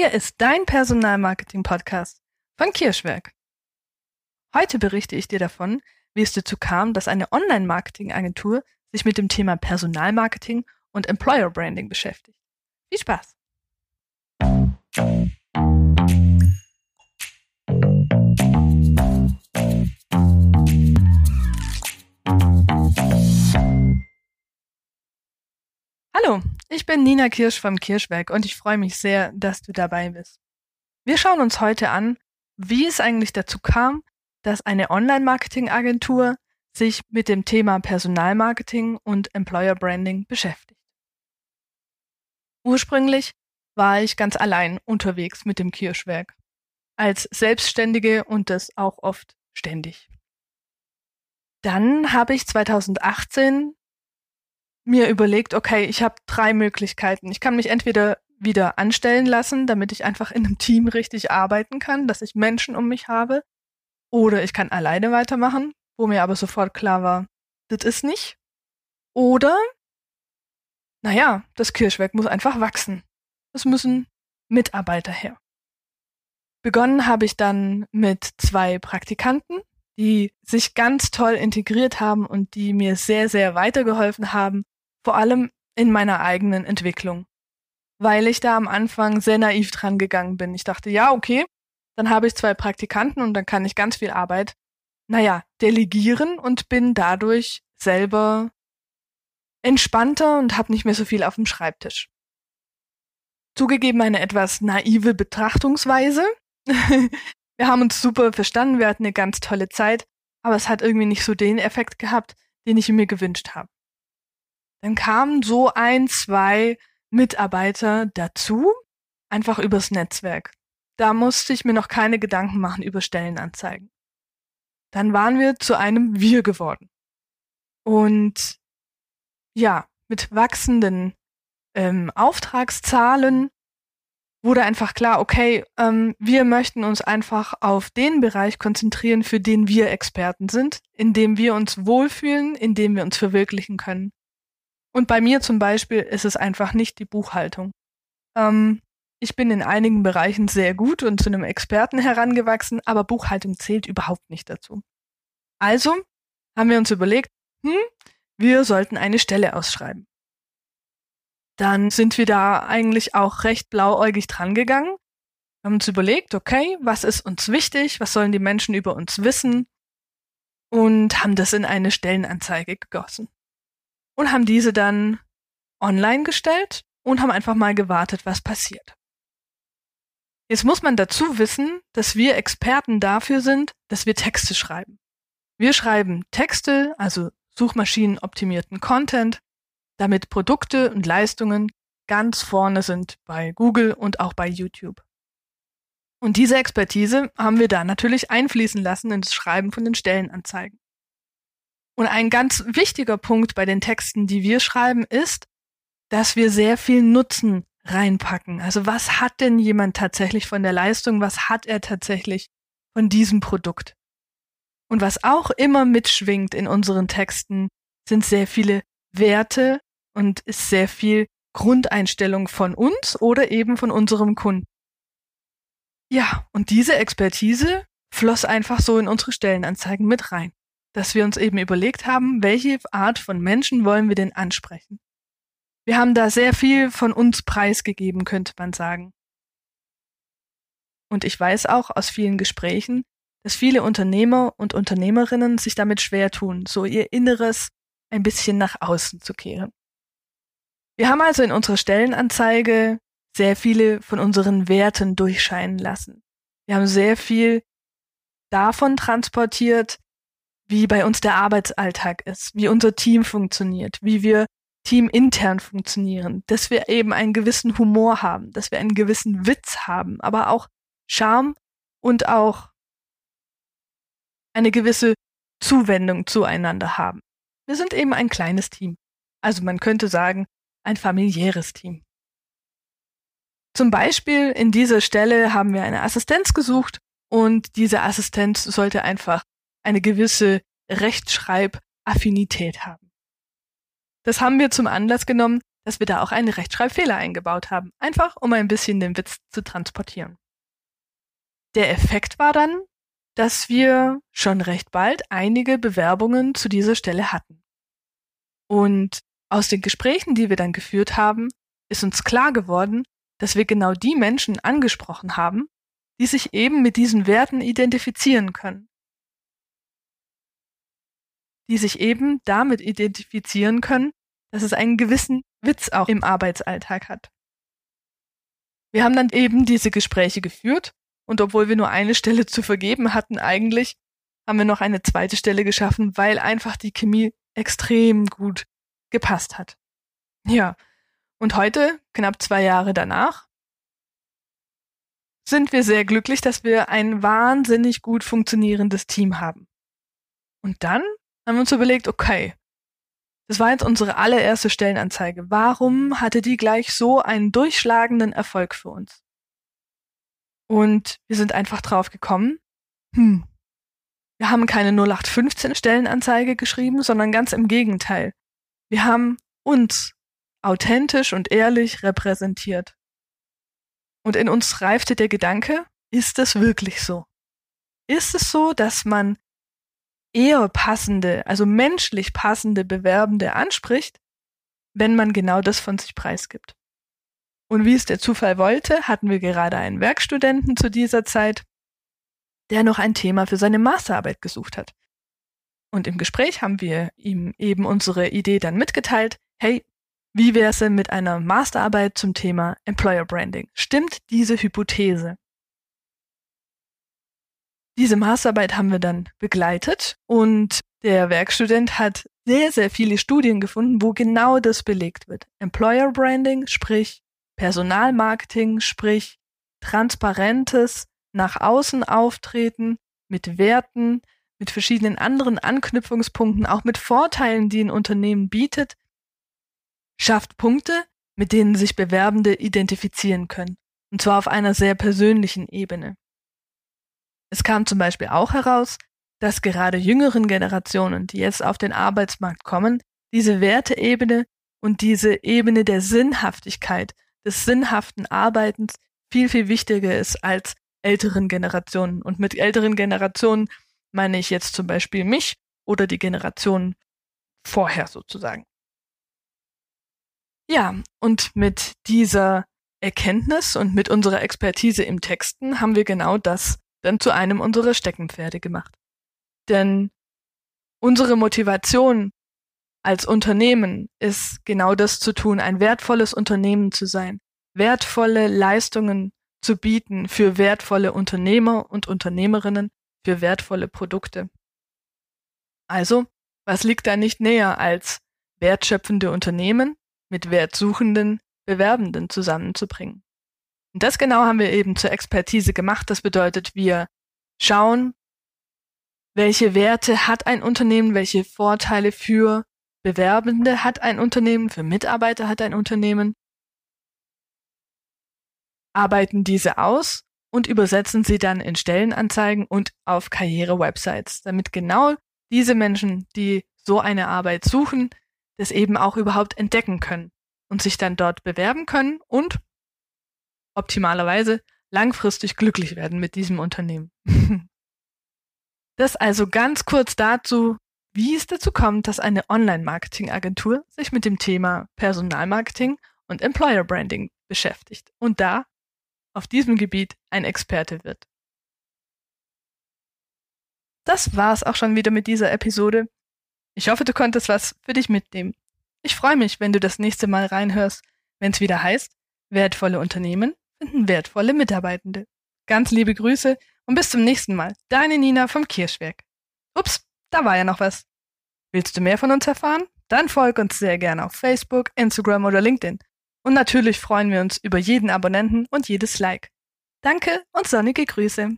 Hier ist dein Personalmarketing-Podcast von Kirschwerk. Heute berichte ich dir davon, wie es dazu kam, dass eine Online-Marketing-Agentur sich mit dem Thema Personalmarketing und Employer Branding beschäftigt. Viel Spaß! Bin Nina Kirsch vom Kirschwerk und ich freue mich sehr, dass du dabei bist. Wir schauen uns heute an, wie es eigentlich dazu kam, dass eine Online-Marketing-Agentur sich mit dem Thema Personalmarketing und Employer Branding beschäftigt. Ursprünglich war ich ganz allein unterwegs mit dem Kirschwerk, als Selbstständige und das auch oft ständig. Dann habe ich 2018 mir überlegt, okay, ich habe drei Möglichkeiten. Ich kann mich entweder wieder anstellen lassen, damit ich einfach in einem Team richtig arbeiten kann, dass ich Menschen um mich habe, oder ich kann alleine weitermachen, wo mir aber sofort klar war, das ist nicht. Oder, naja, das Kirschwerk muss einfach wachsen. Es müssen Mitarbeiter her. Begonnen habe ich dann mit zwei Praktikanten, die sich ganz toll integriert haben und die mir sehr, sehr weitergeholfen haben, vor allem in meiner eigenen Entwicklung. Weil ich da am Anfang sehr naiv dran gegangen bin. Ich dachte, ja, okay, dann habe ich zwei Praktikanten und dann kann ich ganz viel Arbeit, naja, delegieren und bin dadurch selber entspannter und habe nicht mehr so viel auf dem Schreibtisch. Zugegeben eine etwas naive Betrachtungsweise. wir haben uns super verstanden, wir hatten eine ganz tolle Zeit, aber es hat irgendwie nicht so den Effekt gehabt, den ich mir gewünscht habe. Dann kamen so ein, zwei Mitarbeiter dazu, einfach übers Netzwerk. Da musste ich mir noch keine Gedanken machen über Stellenanzeigen. Dann waren wir zu einem Wir geworden. Und ja, mit wachsenden ähm, Auftragszahlen wurde einfach klar, okay, ähm, wir möchten uns einfach auf den Bereich konzentrieren, für den wir Experten sind, in dem wir uns wohlfühlen, in dem wir uns verwirklichen können. Und bei mir zum Beispiel ist es einfach nicht die Buchhaltung. Ähm, ich bin in einigen Bereichen sehr gut und zu einem Experten herangewachsen, aber Buchhaltung zählt überhaupt nicht dazu. Also haben wir uns überlegt, hm, wir sollten eine Stelle ausschreiben. Dann sind wir da eigentlich auch recht blauäugig drangegangen. Wir haben uns überlegt, okay, was ist uns wichtig, was sollen die Menschen über uns wissen und haben das in eine Stellenanzeige gegossen und haben diese dann online gestellt und haben einfach mal gewartet, was passiert. Jetzt muss man dazu wissen, dass wir Experten dafür sind, dass wir Texte schreiben. Wir schreiben Texte, also suchmaschinenoptimierten Content, damit Produkte und Leistungen ganz vorne sind bei Google und auch bei YouTube. Und diese Expertise haben wir da natürlich einfließen lassen ins Schreiben von den Stellenanzeigen. Und ein ganz wichtiger Punkt bei den Texten, die wir schreiben, ist, dass wir sehr viel Nutzen reinpacken. Also was hat denn jemand tatsächlich von der Leistung? Was hat er tatsächlich von diesem Produkt? Und was auch immer mitschwingt in unseren Texten, sind sehr viele Werte und ist sehr viel Grundeinstellung von uns oder eben von unserem Kunden. Ja, und diese Expertise floss einfach so in unsere Stellenanzeigen mit rein dass wir uns eben überlegt haben, welche Art von Menschen wollen wir denn ansprechen. Wir haben da sehr viel von uns preisgegeben, könnte man sagen. Und ich weiß auch aus vielen Gesprächen, dass viele Unternehmer und Unternehmerinnen sich damit schwer tun, so ihr Inneres ein bisschen nach außen zu kehren. Wir haben also in unserer Stellenanzeige sehr viele von unseren Werten durchscheinen lassen. Wir haben sehr viel davon transportiert, wie bei uns der Arbeitsalltag ist, wie unser Team funktioniert, wie wir teamintern funktionieren, dass wir eben einen gewissen Humor haben, dass wir einen gewissen Witz haben, aber auch Charme und auch eine gewisse Zuwendung zueinander haben. Wir sind eben ein kleines Team. Also man könnte sagen, ein familiäres Team. Zum Beispiel in dieser Stelle haben wir eine Assistenz gesucht und diese Assistenz sollte einfach eine gewisse Rechtschreibaffinität haben. Das haben wir zum Anlass genommen, dass wir da auch einen Rechtschreibfehler eingebaut haben, einfach um ein bisschen den Witz zu transportieren. Der Effekt war dann, dass wir schon recht bald einige Bewerbungen zu dieser Stelle hatten. Und aus den Gesprächen, die wir dann geführt haben, ist uns klar geworden, dass wir genau die Menschen angesprochen haben, die sich eben mit diesen Werten identifizieren können. Die sich eben damit identifizieren können, dass es einen gewissen Witz auch im Arbeitsalltag hat. Wir haben dann eben diese Gespräche geführt und obwohl wir nur eine Stelle zu vergeben hatten eigentlich, haben wir noch eine zweite Stelle geschaffen, weil einfach die Chemie extrem gut gepasst hat. Ja, und heute, knapp zwei Jahre danach, sind wir sehr glücklich, dass wir ein wahnsinnig gut funktionierendes Team haben. Und dann haben wir uns überlegt, okay, das war jetzt unsere allererste Stellenanzeige. Warum hatte die gleich so einen durchschlagenden Erfolg für uns? Und wir sind einfach drauf gekommen, hm, wir haben keine 0815 Stellenanzeige geschrieben, sondern ganz im Gegenteil. Wir haben uns authentisch und ehrlich repräsentiert. Und in uns reifte der Gedanke, ist es wirklich so? Ist es so, dass man eher passende, also menschlich passende Bewerbende anspricht, wenn man genau das von sich preisgibt? Und wie es der Zufall wollte, hatten wir gerade einen Werkstudenten zu dieser Zeit, der noch ein Thema für seine Masterarbeit gesucht hat. Und im Gespräch haben wir ihm eben unsere Idee dann mitgeteilt, hey, wie wäre es mit einer Masterarbeit zum Thema Employer Branding? Stimmt diese Hypothese? Diese Masterarbeit haben wir dann begleitet und der Werkstudent hat sehr, sehr viele Studien gefunden, wo genau das belegt wird. Employer Branding, sprich Personalmarketing, sprich transparentes nach außen auftreten mit Werten, mit verschiedenen anderen Anknüpfungspunkten, auch mit Vorteilen, die ein Unternehmen bietet, schafft Punkte, mit denen sich Bewerbende identifizieren können. Und zwar auf einer sehr persönlichen Ebene. Es kam zum Beispiel auch heraus, dass gerade jüngeren Generationen, die jetzt auf den Arbeitsmarkt kommen, diese Werteebene und diese Ebene der Sinnhaftigkeit, des sinnhaften Arbeitens viel, viel wichtiger ist als älteren Generationen. Und mit älteren Generationen meine ich jetzt zum Beispiel mich oder die Generation vorher sozusagen. Ja, und mit dieser Erkenntnis und mit unserer Expertise im Texten haben wir genau das dann zu einem unserer Steckenpferde gemacht. Denn unsere Motivation als Unternehmen ist genau das zu tun, ein wertvolles Unternehmen zu sein, wertvolle Leistungen zu bieten für wertvolle Unternehmer und Unternehmerinnen, für wertvolle Produkte. Also, was liegt da nicht näher als wertschöpfende Unternehmen mit wertsuchenden Bewerbenden zusammenzubringen. Und das genau haben wir eben zur Expertise gemacht. Das bedeutet, wir schauen, welche Werte hat ein Unternehmen, welche Vorteile für Bewerbende hat ein Unternehmen, für Mitarbeiter hat ein Unternehmen, arbeiten diese aus und übersetzen sie dann in Stellenanzeigen und auf Karriere-Websites, damit genau diese Menschen, die so eine Arbeit suchen, das eben auch überhaupt entdecken können und sich dann dort bewerben können und optimalerweise langfristig glücklich werden mit diesem Unternehmen. das also ganz kurz dazu, wie es dazu kommt, dass eine Online-Marketing-Agentur sich mit dem Thema Personalmarketing und Employer Branding beschäftigt und da auf diesem Gebiet ein Experte wird. Das war's auch schon wieder mit dieser Episode. Ich hoffe, du konntest was für dich mitnehmen. Ich freue mich, wenn du das nächste Mal reinhörst, wenn es wieder heißt, wertvolle Unternehmen finden wertvolle Mitarbeitende. Ganz liebe Grüße und bis zum nächsten Mal. Deine Nina vom Kirschwerk. Ups, da war ja noch was. Willst du mehr von uns erfahren? Dann folg uns sehr gerne auf Facebook, Instagram oder LinkedIn. Und natürlich freuen wir uns über jeden Abonnenten und jedes Like. Danke und sonnige Grüße.